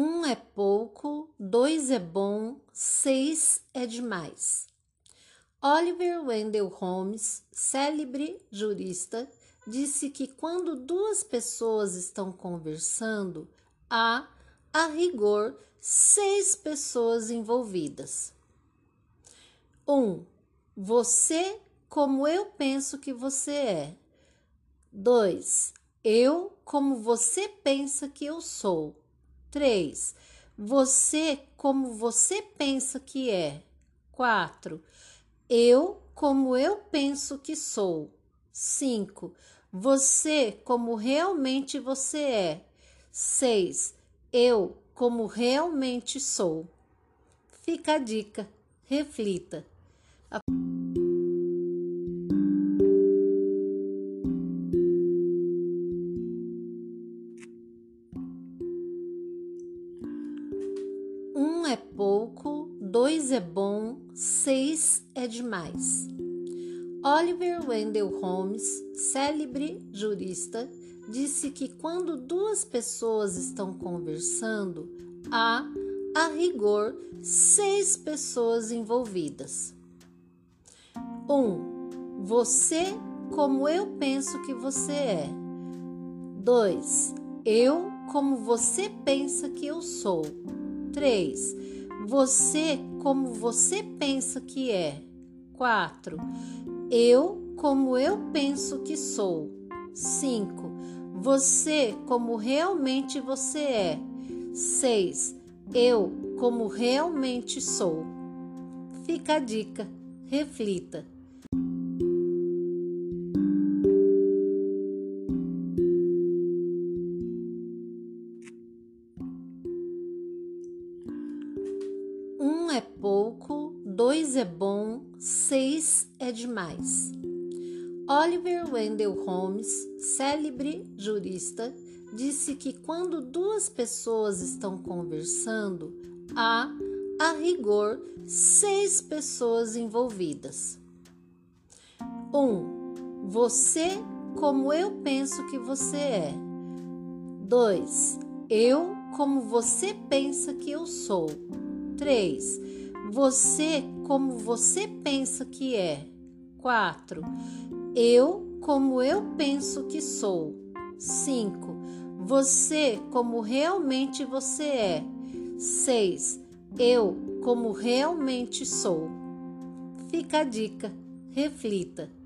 Um é pouco, dois é bom, seis é demais. Oliver Wendell Holmes, célebre jurista, disse que quando duas pessoas estão conversando, há, a rigor, seis pessoas envolvidas. 1. Um, você como eu penso que você é. 2. Eu como você pensa que eu sou. 3. Você como você pensa que é. 4. Eu como eu penso que sou. 5. Você como realmente você é. 6. Eu como realmente sou. Fica a dica, reflita. Um é pouco, dois é bom, seis é demais. Oliver Wendell Holmes, célebre jurista, disse que quando duas pessoas estão conversando, há, a rigor, seis pessoas envolvidas. 1. Um, você como eu penso que você é. 2. Eu como você pensa que eu sou. 3. Você como você pensa que é. 4. Eu como eu penso que sou. 5. Você como realmente você é. 6. Eu como realmente sou. Fica a dica, reflita. É pouco, dois é bom, seis é demais. Oliver Wendell Holmes, célebre jurista, disse que quando duas pessoas estão conversando, há, a rigor, seis pessoas envolvidas. 1. Um, você como eu penso que você é. 2. Eu como você pensa que eu sou. 3. Você como você pensa que é. 4. Eu como eu penso que sou. 5. Você como realmente você é. 6. Eu como realmente sou. Fica a dica, reflita.